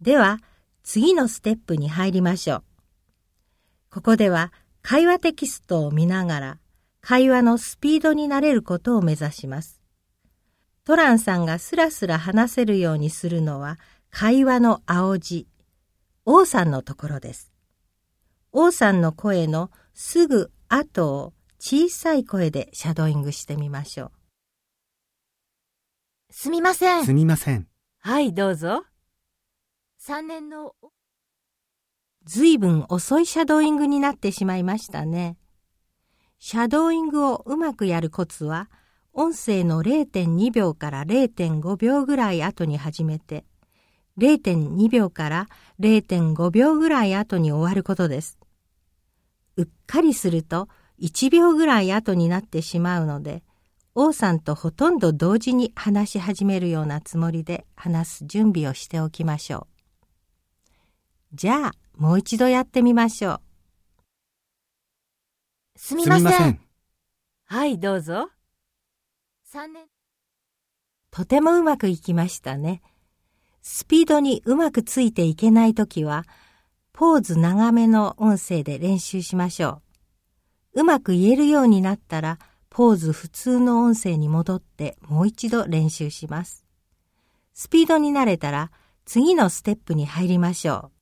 では、次のステップに入りましょう。ここでは、会話テキストを見ながら、会話のスピードになれることを目指します。トランさんがスラスラ話せるようにするのは、会話の青字、王さんのところです。王さんの声のすぐ後を小さい声でシャドーイングしてみましょう。すみません。すみません。はい、どうぞ。3年の。ずいぶん遅いシャドーイングになってしまいましたね。シャドーイングをうまくやるコツは、音声の0.2秒から0.5秒ぐらい後に始めて、0.2秒から0.5秒ぐらい後に終わることです。うっかりすると1秒ぐらい後になってしまうので、王さんとほとんど同時に話し始めるようなつもりで話す準備をしておきましょう。じゃあ、もう一度やってみましょう。すみません。せんはい、どうぞ。3年。とてもうまくいきましたね。スピードにうまくついていけないときは、ポーズ長めの音声で練習しましょう。うまく言えるようになったら、ポーズ普通の音声に戻ってもう一度練習します。スピードに慣れたら次のステップに入りましょう。